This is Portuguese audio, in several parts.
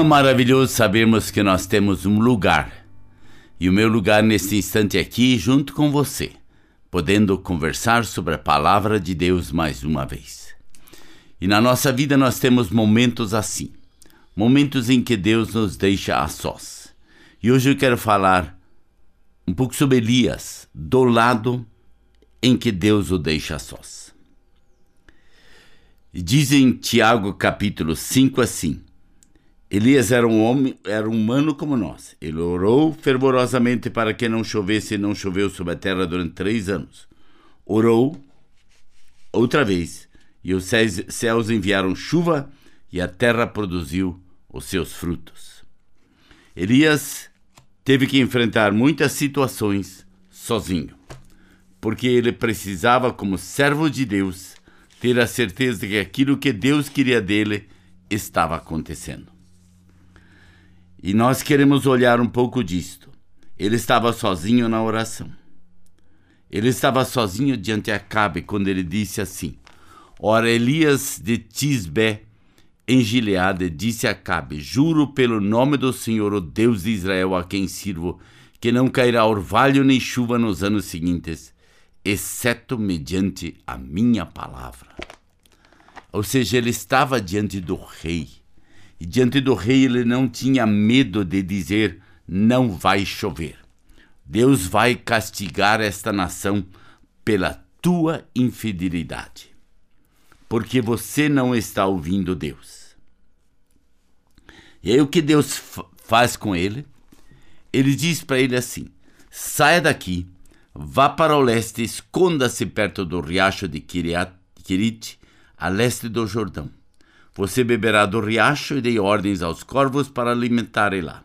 Como é maravilhoso sabermos que nós temos um lugar. E o meu lugar neste instante aqui, junto com você, podendo conversar sobre a palavra de Deus mais uma vez. E na nossa vida nós temos momentos assim, momentos em que Deus nos deixa a sós. E hoje eu quero falar um pouco sobre Elias, do lado em que Deus o deixa a sós. Diz em Tiago capítulo 5 assim: Elias era um homem, era um humano como nós. Ele orou fervorosamente para que não chovesse e não choveu sobre a terra durante três anos. Orou outra vez e os céus enviaram chuva e a terra produziu os seus frutos. Elias teve que enfrentar muitas situações sozinho, porque ele precisava, como servo de Deus, ter a certeza de que aquilo que Deus queria dele estava acontecendo. E nós queremos olhar um pouco disto. Ele estava sozinho na oração. Ele estava sozinho diante de Acabe quando ele disse assim: Ora, Elias de Tisbé, em Gileade, disse a Acabe: Juro pelo nome do Senhor, o Deus de Israel, a quem sirvo, que não cairá orvalho nem chuva nos anos seguintes, exceto mediante a minha palavra. Ou seja, ele estava diante do rei. E diante do rei ele não tinha medo de dizer: não vai chover. Deus vai castigar esta nação pela tua infidelidade porque você não está ouvindo Deus. E aí o que Deus faz com ele? Ele diz para ele assim: saia daqui, vá para o leste, esconda-se perto do riacho de Kirit, a leste do Jordão. Você beberá do riacho e dei ordens aos corvos para alimentarem lá.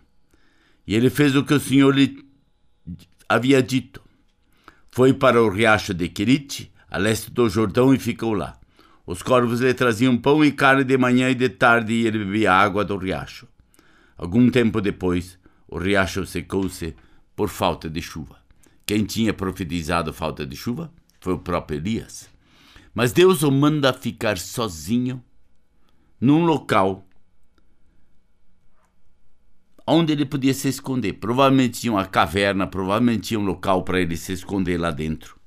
E ele fez o que o Senhor lhe havia dito. Foi para o riacho de Querite, a leste do Jordão, e ficou lá. Os corvos lhe traziam pão e carne de manhã e de tarde, e ele bebia água do riacho. Algum tempo depois, o riacho secou-se por falta de chuva. Quem tinha profetizado falta de chuva foi o próprio Elias. Mas Deus o manda ficar sozinho num local onde ele podia se esconder. Provavelmente tinha uma caverna, provavelmente tinha um local para ele se esconder lá dentro.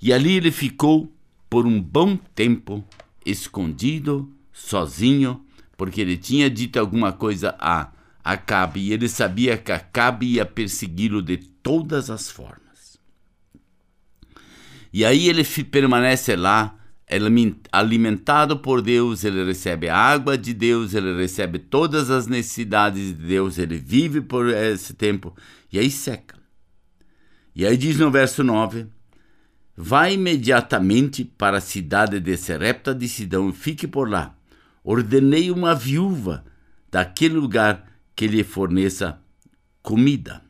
E ali ele ficou por um bom tempo escondido, sozinho, porque ele tinha dito alguma coisa a Acabe e ele sabia que Acabe ia persegui-lo de todas as formas. E aí ele permanece lá, alimentado por Deus, ele recebe a água de Deus, ele recebe todas as necessidades de Deus, ele vive por esse tempo, e aí seca. E aí diz no verso 9: Vá imediatamente para a cidade de Serepta de Sidão e fique por lá. Ordenei uma viúva daquele lugar que lhe forneça comida.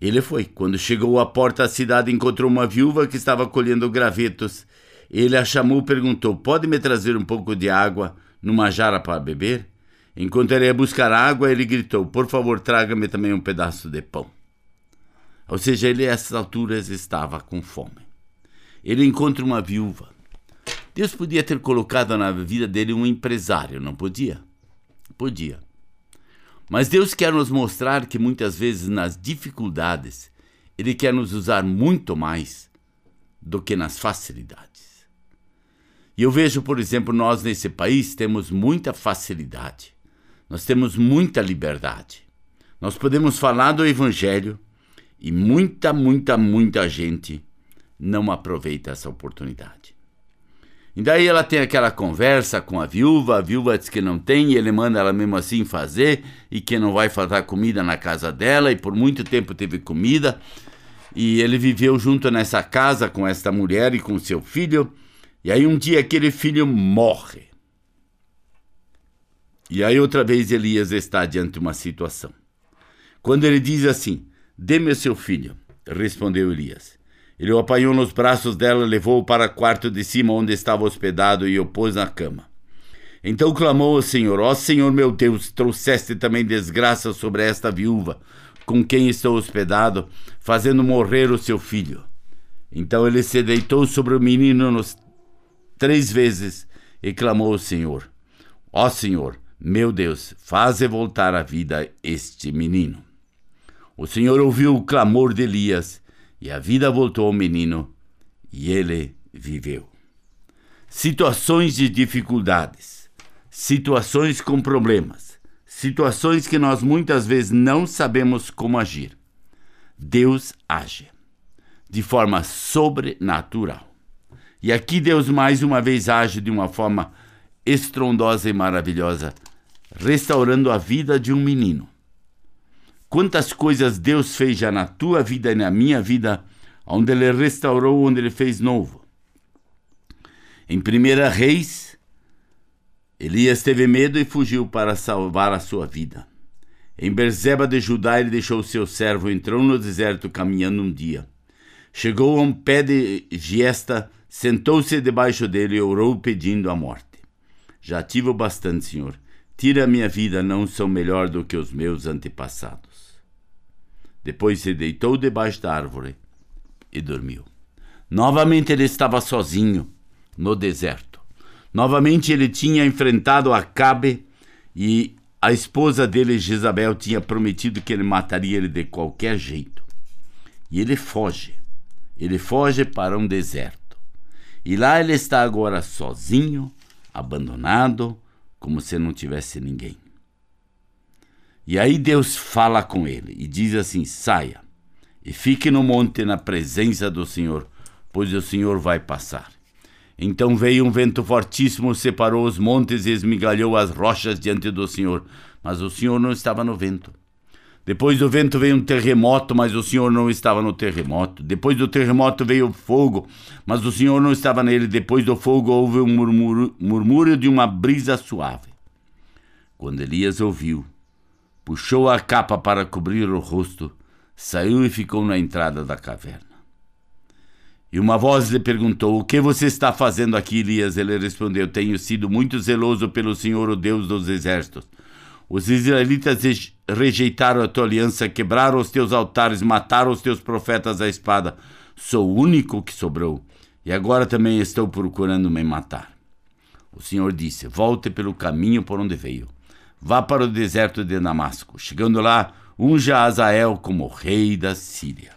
Ele foi. Quando chegou à porta da cidade, encontrou uma viúva que estava colhendo gravetos. Ele a chamou e perguntou: Pode me trazer um pouco de água numa jara para beber? Enquanto ele ia buscar água, ele gritou: Por favor, traga-me também um pedaço de pão. Ou seja, ele a essas alturas estava com fome. Ele encontra uma viúva. Deus podia ter colocado na vida dele um empresário, não podia? Podia. Mas Deus quer nos mostrar que muitas vezes nas dificuldades, Ele quer nos usar muito mais do que nas facilidades. E eu vejo, por exemplo, nós nesse país temos muita facilidade, nós temos muita liberdade. Nós podemos falar do Evangelho e muita, muita, muita gente não aproveita essa oportunidade. E daí ela tem aquela conversa com a viúva, a viúva diz que não tem, e ele manda ela mesmo assim fazer, e que não vai faltar comida na casa dela, e por muito tempo teve comida. E ele viveu junto nessa casa com esta mulher e com seu filho, e aí um dia aquele filho morre. E aí outra vez Elias está diante de uma situação. Quando ele diz assim: Dê-me seu filho, respondeu Elias. Ele o apanhou nos braços dela, levou-o para o quarto de cima onde estava hospedado e o pôs na cama. Então clamou ao Senhor: Ó Senhor meu Deus, trouxeste também desgraça sobre esta viúva, com quem estou hospedado, fazendo morrer o seu filho. Então ele se deitou sobre o menino três vezes e clamou ao Senhor: Ó Senhor, meu Deus, faze voltar à vida este menino. O Senhor ouviu o clamor de Elias, e a vida voltou ao menino, e ele viveu. Situações de dificuldades, situações com problemas, situações que nós muitas vezes não sabemos como agir. Deus age de forma sobrenatural. E aqui Deus mais uma vez age de uma forma estrondosa e maravilhosa, restaurando a vida de um menino Quantas coisas Deus fez já na tua vida e na minha vida, onde Ele restaurou, onde Ele fez novo. Em 1 Reis, Elias teve medo e fugiu para salvar a sua vida. Em Berzeba de Judá ele deixou seu servo, entrou no deserto caminhando um dia. Chegou a um pé de giesta, sentou-se debaixo dele e orou pedindo a morte. Já tive o bastante, Senhor. Tira a minha vida, não sou melhor do que os meus antepassados. Depois se deitou debaixo da árvore e dormiu. Novamente ele estava sozinho no deserto. Novamente ele tinha enfrentado Acabe e a esposa dele, Jezabel, tinha prometido que ele mataria ele de qualquer jeito. E ele foge. Ele foge para um deserto. E lá ele está agora sozinho, abandonado, como se não tivesse ninguém. E aí Deus fala com ele e diz assim: saia e fique no monte na presença do Senhor, pois o Senhor vai passar. Então veio um vento fortíssimo, separou os montes e esmigalhou as rochas diante do Senhor, mas o Senhor não estava no vento. Depois do vento veio um terremoto, mas o Senhor não estava no terremoto. Depois do terremoto veio fogo, mas o Senhor não estava nele. Depois do fogo houve um murmúrio, murmúrio de uma brisa suave. Quando Elias ouviu, puxou a capa para cobrir o rosto, saiu e ficou na entrada da caverna. E uma voz lhe perguntou: O que você está fazendo aqui, Elias? Ele respondeu: Tenho sido muito zeloso pelo Senhor, o Deus dos exércitos. Os israelitas rejeitaram a tua aliança, quebraram os teus altares, mataram os teus profetas à espada. Sou o único que sobrou, e agora também estou procurando me matar. O Senhor disse: Volte pelo caminho por onde veio. Vá para o deserto de Damasco. Chegando lá, unja Azael como rei da Síria.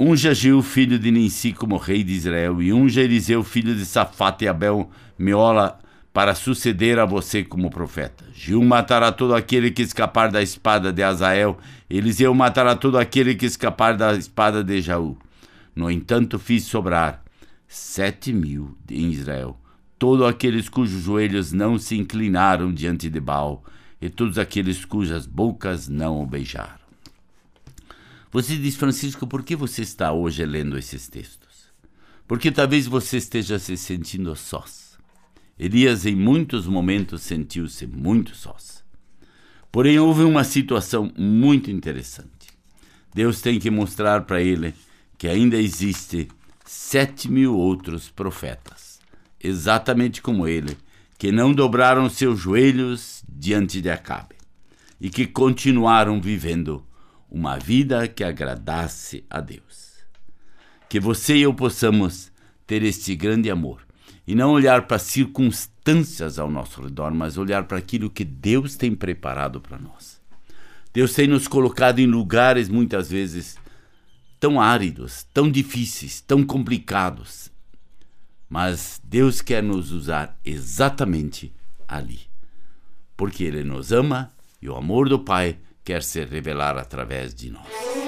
Unja Gil, filho de Ninsi, como rei de Israel, e unja Eliseu, filho de Safate e Abel, Meola, para suceder a você como profeta. Gil matará todo aquele que escapar da espada de Azael, Eliseu matará todo aquele que escapar da espada de Jaú. No entanto, fiz sobrar sete mil em Israel, todos aqueles cujos joelhos não se inclinaram diante de Baal, e todos aqueles cujas bocas não o beijaram. Você diz, Francisco, por que você está hoje lendo esses textos? Porque talvez você esteja se sentindo sós Elias, em muitos momentos, sentiu-se muito sós. Porém, houve uma situação muito interessante. Deus tem que mostrar para ele que ainda existe sete mil outros profetas, exatamente como ele, que não dobraram seus joelhos diante de Acabe e que continuaram vivendo uma vida que agradasse a Deus. Que você e eu possamos ter este grande amor e não olhar para as circunstâncias ao nosso redor, mas olhar para aquilo que Deus tem preparado para nós. Deus tem nos colocado em lugares muitas vezes tão áridos, tão difíceis, tão complicados, mas Deus quer nos usar exatamente ali, porque Ele nos ama e o amor do Pai quer se revelar através de nós.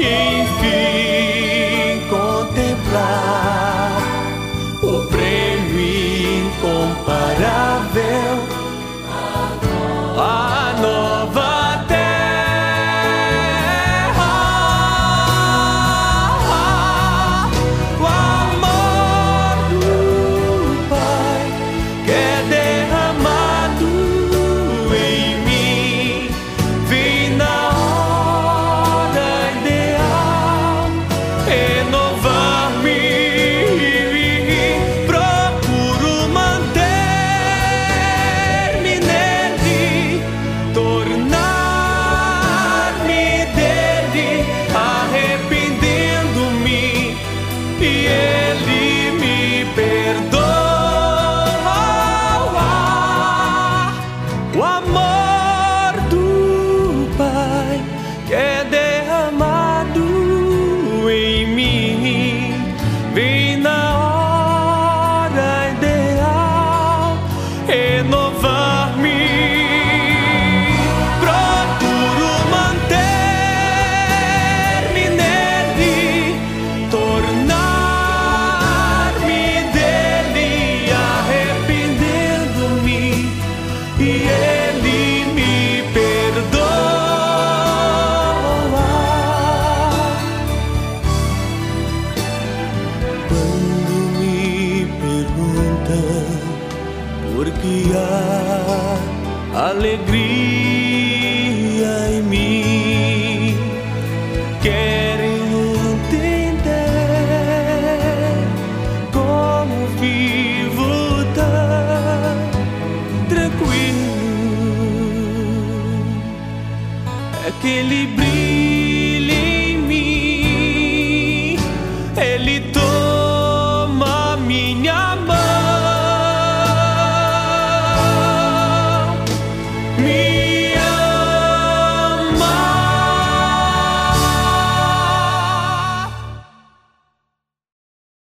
enfim.